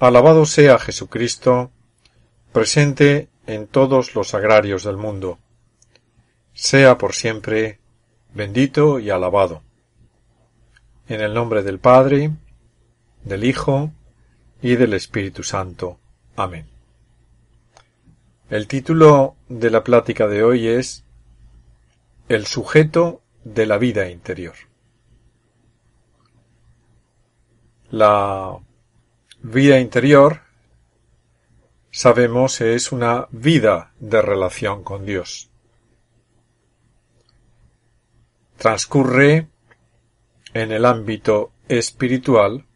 Alabado sea Jesucristo, presente en todos los agrarios del mundo. Sea por siempre bendito y alabado. En el nombre del Padre, del Hijo y del Espíritu Santo. Amén. El título de la plática de hoy es El sujeto de la vida interior. La Vida interior, sabemos, es una vida de relación con Dios. Transcurre en el ámbito espiritual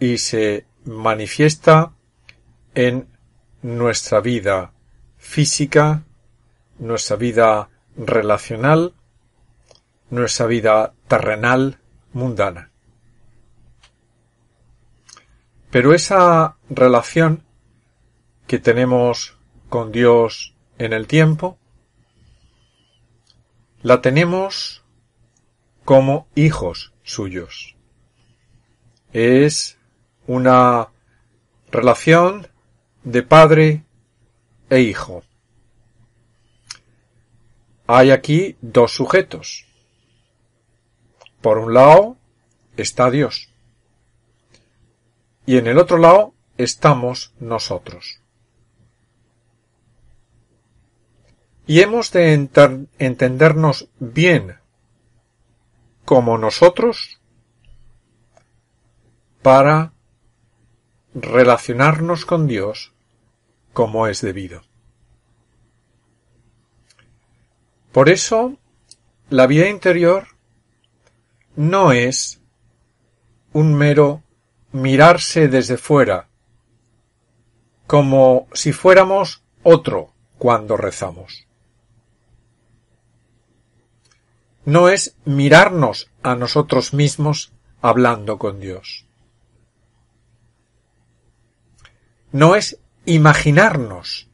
y se manifiesta en nuestra vida física, nuestra vida relacional, nuestra vida terrenal, mundana. Pero esa relación que tenemos con Dios en el tiempo, la tenemos como hijos suyos. Es una relación de padre e hijo. Hay aquí dos sujetos. Por un lado está Dios y en el otro lado estamos nosotros. Y hemos de entendernos bien como nosotros para relacionarnos con Dios como es debido. Por eso, la vida interior no es un mero mirarse desde fuera, como si fuéramos otro cuando rezamos. No es mirarnos a nosotros mismos hablando con Dios. No es imaginarnos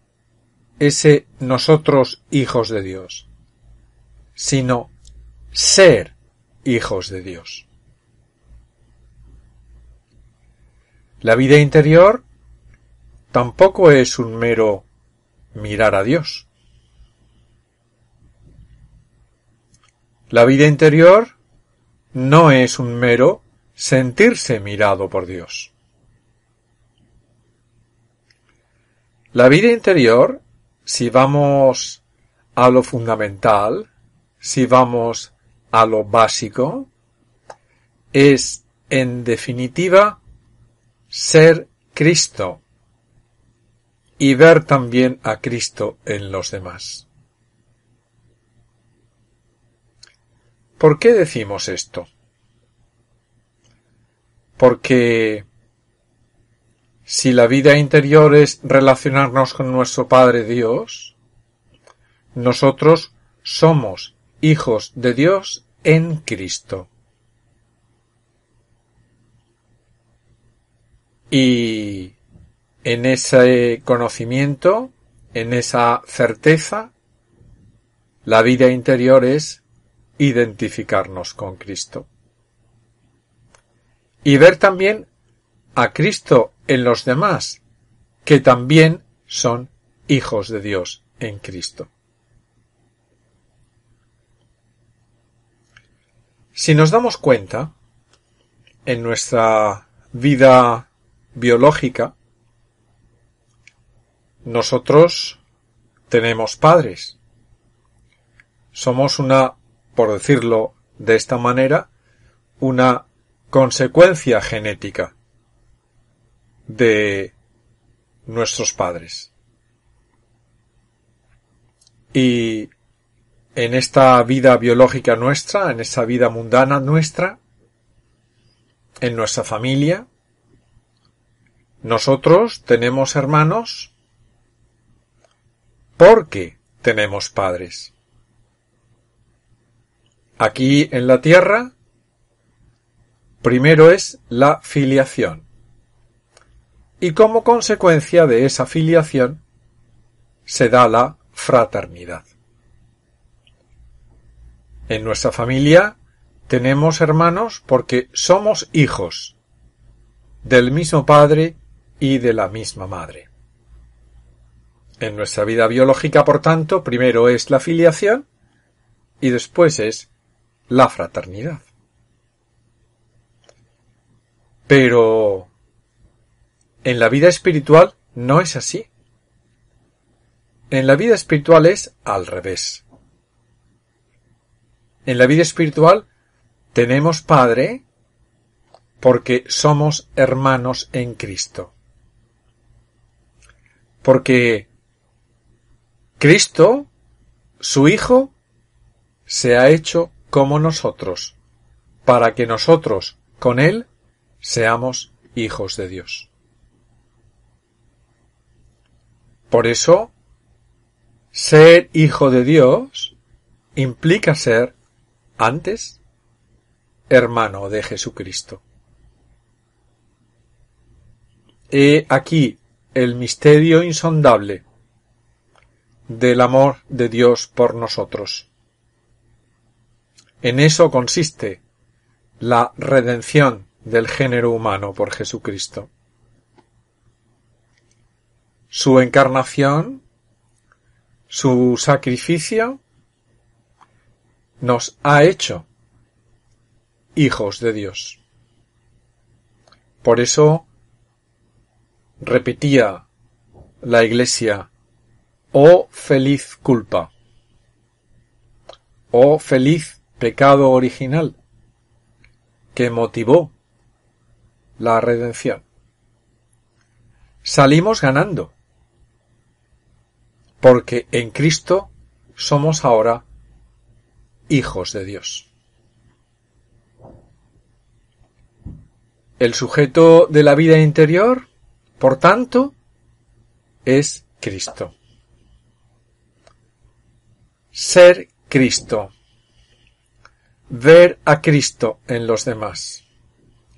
ese nosotros hijos de Dios, sino ser hijos de Dios. La vida interior tampoco es un mero mirar a Dios. La vida interior no es un mero sentirse mirado por Dios. La vida interior, si vamos a lo fundamental, si vamos a lo básico, es en definitiva ser Cristo y ver también a Cristo en los demás. ¿Por qué decimos esto? Porque si la vida interior es relacionarnos con nuestro Padre Dios, nosotros somos hijos de Dios en Cristo. Y en ese conocimiento, en esa certeza, la vida interior es identificarnos con Cristo. Y ver también a Cristo en los demás, que también son hijos de Dios en Cristo. Si nos damos cuenta, en nuestra vida biológica, nosotros tenemos padres. Somos una, por decirlo de esta manera, una consecuencia genética de nuestros padres. Y en esta vida biológica nuestra, en esta vida mundana nuestra, en nuestra familia, nosotros tenemos hermanos porque tenemos padres. Aquí en la tierra, primero es la filiación. Y como consecuencia de esa filiación, se da la fraternidad. En nuestra familia tenemos hermanos porque somos hijos del mismo Padre y de la misma madre. En nuestra vida biológica, por tanto, primero es la filiación y después es la fraternidad. Pero en la vida espiritual no es así. En la vida espiritual es al revés. En la vida espiritual tenemos Padre porque somos hermanos en Cristo. Porque Cristo, su Hijo, se ha hecho como nosotros, para que nosotros, con Él, seamos hijos de Dios. Por eso, ser hijo de Dios implica ser, antes, hermano de Jesucristo. He aquí el misterio insondable del amor de Dios por nosotros. En eso consiste la redención del género humano por Jesucristo. Su encarnación, su sacrificio, nos ha hecho hijos de Dios. Por eso repetía la Iglesia, oh feliz culpa, oh feliz pecado original, que motivó la redención. Salimos ganando, porque en Cristo somos ahora hijos de Dios. El sujeto de la vida interior, por tanto, es Cristo. Ser Cristo. Ver a Cristo en los demás.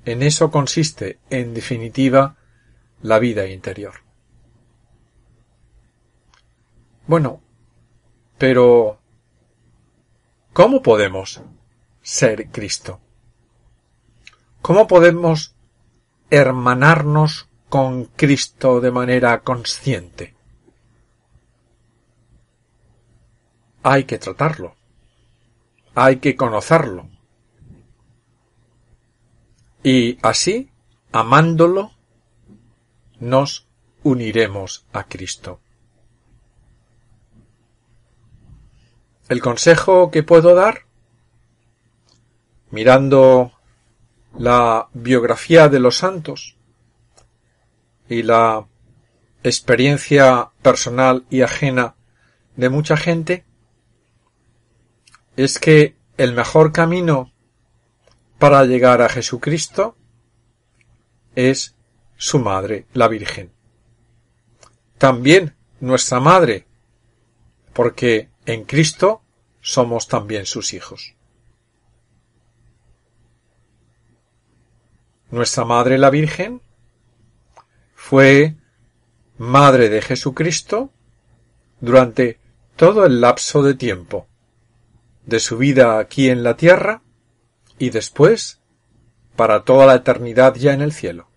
En eso consiste, en definitiva, la vida interior. Bueno, pero ¿cómo podemos ser Cristo? ¿Cómo podemos hermanarnos con Cristo de manera consciente? Hay que tratarlo. Hay que conocerlo. Y así, amándolo, nos uniremos a Cristo. El consejo que puedo dar, mirando la biografía de los santos y la experiencia personal y ajena de mucha gente, es que el mejor camino para llegar a Jesucristo es su madre, la Virgen. También nuestra madre, porque en Cristo somos también sus hijos. Nuestra madre, la Virgen, fue madre de Jesucristo durante todo el lapso de tiempo de su vida aquí en la tierra y después para toda la eternidad ya en el cielo.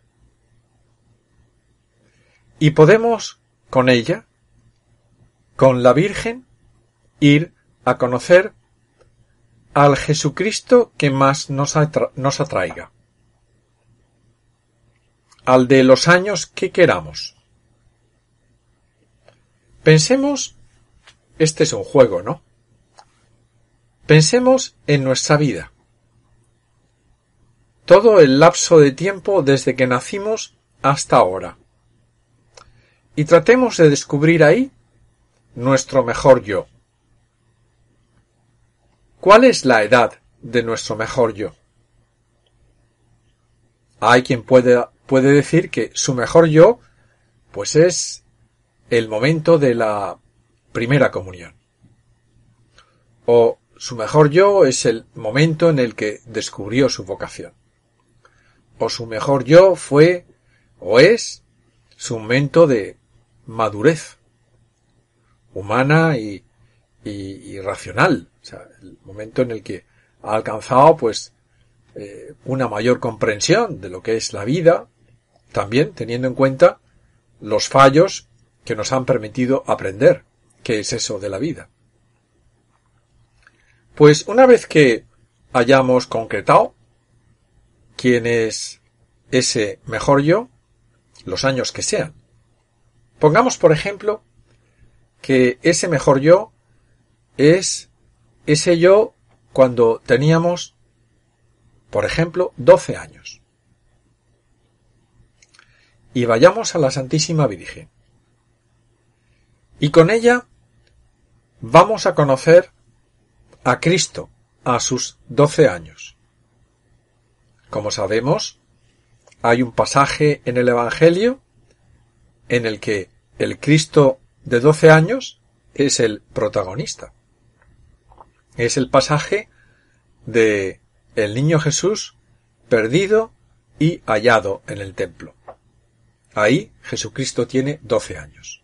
Y podemos con ella, con la Virgen, ir a conocer al Jesucristo que más nos, atraiga, al de los años que queramos. Pensemos, este es un juego, ¿no? Pensemos en nuestra vida todo el lapso de tiempo desde que nacimos hasta ahora. Y tratemos de descubrir ahí nuestro mejor yo. ¿Cuál es la edad de nuestro mejor yo? Hay quien puede, puede decir que su mejor yo pues es el momento de la primera comunión. O su mejor yo es el momento en el que descubrió su vocación o su mejor yo fue o es su momento de madurez humana y, y, racional, o sea, el momento en el que ha alcanzado pues eh, una mayor comprensión de lo que es la vida también teniendo en cuenta los fallos que nos han permitido aprender qué es eso de la vida. Pues una vez que hayamos concretado quién es ese mejor yo, los años que sean. Pongamos, por ejemplo, que ese mejor yo es ese yo cuando teníamos, por ejemplo, 12 años. Y vayamos a la Santísima Virgen. Y con ella vamos a conocer a Cristo a sus 12 años. Como sabemos, hay un pasaje en el Evangelio en el que el Cristo de 12 años es el protagonista. Es el pasaje de el niño Jesús perdido y hallado en el templo. Ahí Jesucristo tiene 12 años.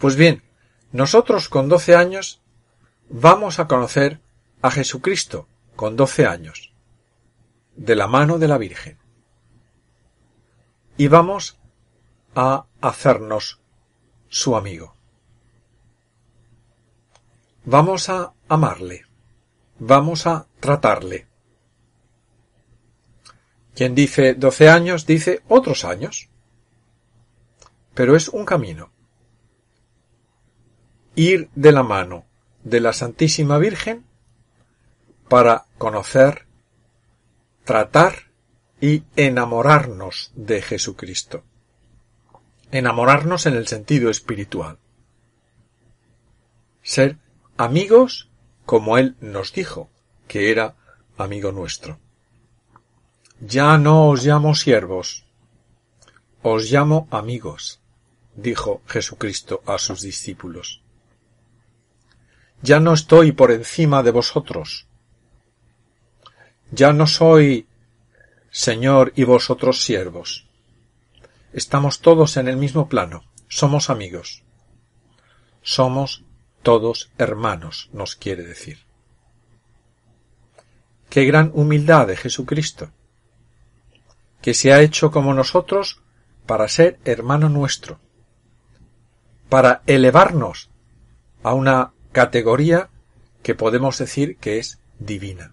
Pues bien, nosotros con 12 años vamos a conocer a Jesucristo con 12 años, de la mano de la Virgen. Y vamos a hacernos su amigo. Vamos a amarle. Vamos a tratarle. Quien dice doce años dice otros años. Pero es un camino. Ir de la mano de la Santísima Virgen para conocer, tratar y enamorarnos de Jesucristo. Enamorarnos en el sentido espiritual. Ser amigos como Él nos dijo que era amigo nuestro. Ya no os llamo siervos, os llamo amigos, dijo Jesucristo a sus discípulos. Ya no estoy por encima de vosotros. Ya no soy Señor y vosotros siervos. Estamos todos en el mismo plano, somos amigos. Somos todos hermanos, nos quiere decir. Qué gran humildad de Jesucristo, que se ha hecho como nosotros para ser hermano nuestro, para elevarnos a una categoría que podemos decir que es divina.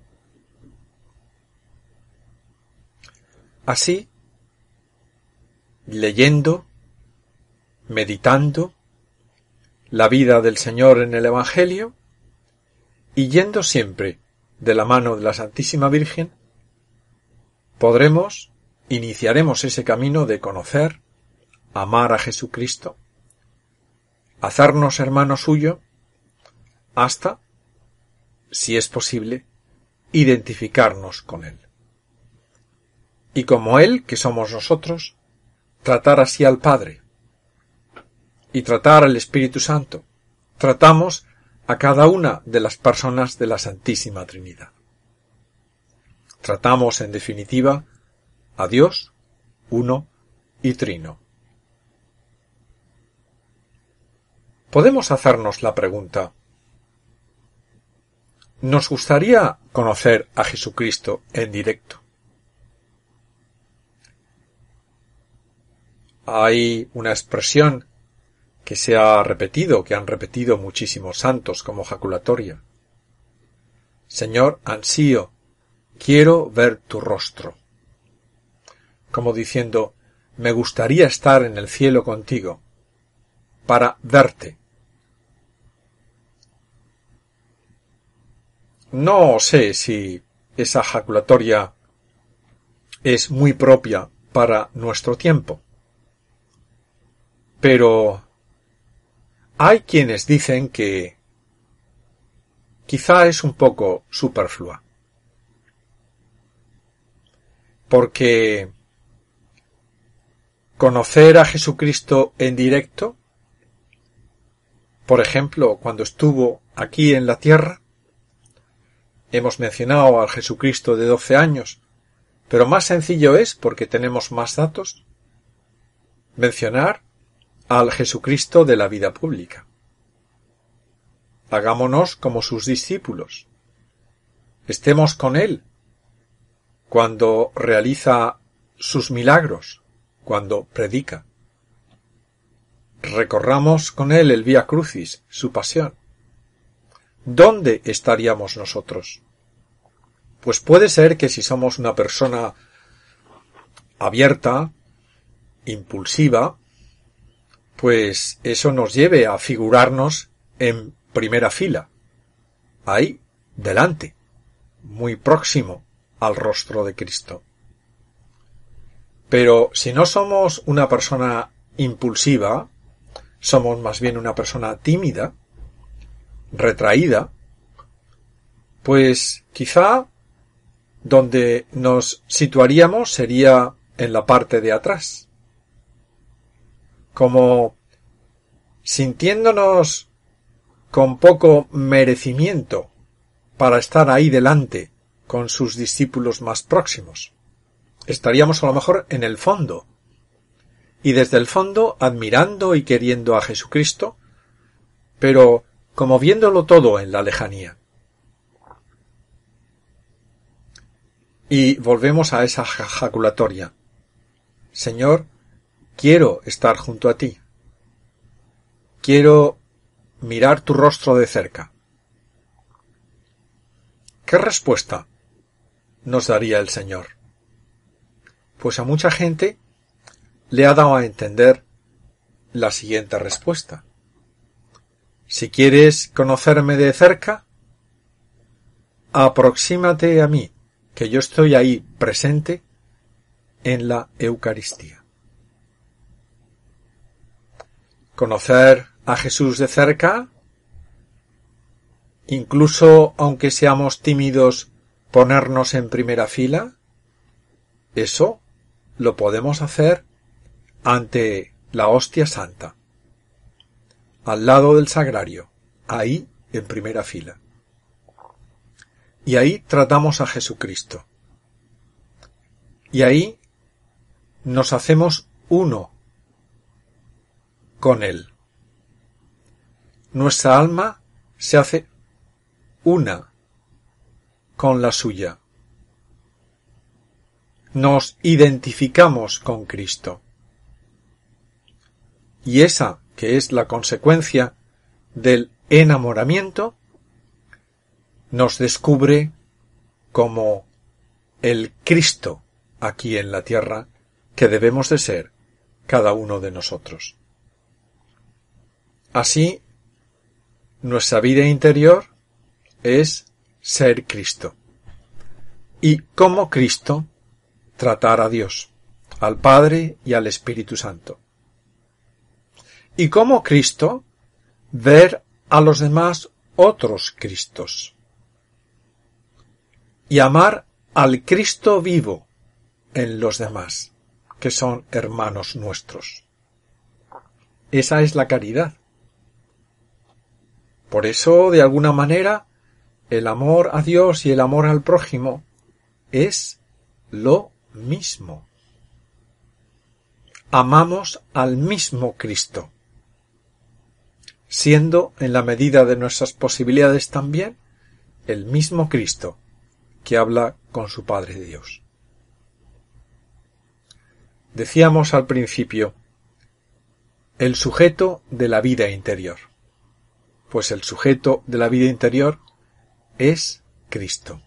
Así, leyendo, meditando la vida del Señor en el Evangelio y yendo siempre de la mano de la Santísima Virgen, podremos, iniciaremos ese camino de conocer, amar a Jesucristo, hacernos hermano suyo hasta, si es posible, identificarnos con Él. Y como Él, que somos nosotros, tratar así al Padre y tratar al Espíritu Santo. Tratamos a cada una de las personas de la Santísima Trinidad. Tratamos, en definitiva, a Dios, uno y trino. Podemos hacernos la pregunta nos gustaría conocer a Jesucristo en directo. Hay una expresión que se ha repetido, que han repetido muchísimos santos como jaculatoria. Señor, ansío, quiero ver tu rostro. Como diciendo, me gustaría estar en el cielo contigo, para verte, No sé si esa jaculatoria es muy propia para nuestro tiempo. Pero hay quienes dicen que quizá es un poco superflua. Porque conocer a Jesucristo en directo, por ejemplo, cuando estuvo aquí en la tierra, Hemos mencionado al Jesucristo de doce años, pero más sencillo es, porque tenemos más datos, mencionar al Jesucristo de la vida pública. Hagámonos como sus discípulos. Estemos con Él cuando realiza sus milagros, cuando predica. Recorramos con él el Vía Crucis, su pasión. ¿Dónde estaríamos nosotros? Pues puede ser que si somos una persona abierta, impulsiva, pues eso nos lleve a figurarnos en primera fila, ahí, delante, muy próximo al rostro de Cristo. Pero si no somos una persona impulsiva, somos más bien una persona tímida, retraída, pues quizá donde nos situaríamos sería en la parte de atrás. Como sintiéndonos con poco merecimiento para estar ahí delante con sus discípulos más próximos. Estaríamos a lo mejor en el fondo, y desde el fondo admirando y queriendo a Jesucristo, pero como viéndolo todo en la lejanía. Y volvemos a esa jaculatoria. Señor, quiero estar junto a ti. Quiero mirar tu rostro de cerca. ¿Qué respuesta nos daría el Señor? Pues a mucha gente le ha dado a entender la siguiente respuesta. Si quieres conocerme de cerca, aproxímate a mí, que yo estoy ahí presente en la Eucaristía. Conocer a Jesús de cerca, incluso aunque seamos tímidos, ponernos en primera fila, eso lo podemos hacer ante la hostia santa, al lado del sagrario, ahí en primera fila. Y ahí tratamos a Jesucristo. Y ahí nos hacemos uno con Él. Nuestra alma se hace una con la suya. Nos identificamos con Cristo. Y esa, que es la consecuencia del enamoramiento, nos descubre como el Cristo aquí en la tierra que debemos de ser cada uno de nosotros. Así, nuestra vida interior es ser Cristo. Y como Cristo, tratar a Dios, al Padre y al Espíritu Santo. Y como Cristo, ver a los demás otros Cristos. Y amar al Cristo vivo en los demás que son hermanos nuestros. Esa es la caridad. Por eso, de alguna manera, el amor a Dios y el amor al prójimo es lo mismo. Amamos al mismo Cristo, siendo, en la medida de nuestras posibilidades también, el mismo Cristo que habla con su Padre Dios. Decíamos al principio el sujeto de la vida interior. Pues el sujeto de la vida interior es Cristo.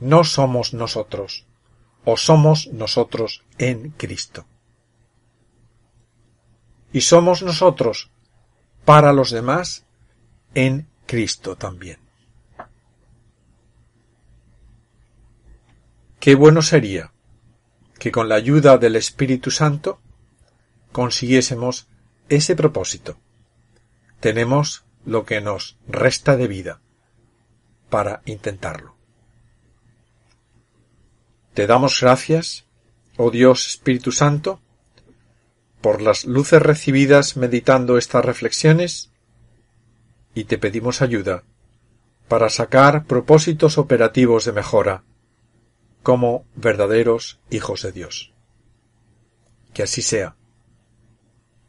No somos nosotros, o somos nosotros en Cristo. Y somos nosotros para los demás en Cristo también. Qué bueno sería que con la ayuda del Espíritu Santo consiguiésemos ese propósito. Tenemos lo que nos resta de vida para intentarlo. Te damos gracias, oh Dios Espíritu Santo, por las luces recibidas meditando estas reflexiones y te pedimos ayuda para sacar propósitos operativos de mejora como verdaderos hijos de Dios. Que así sea.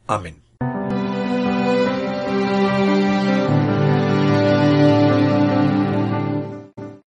Amén.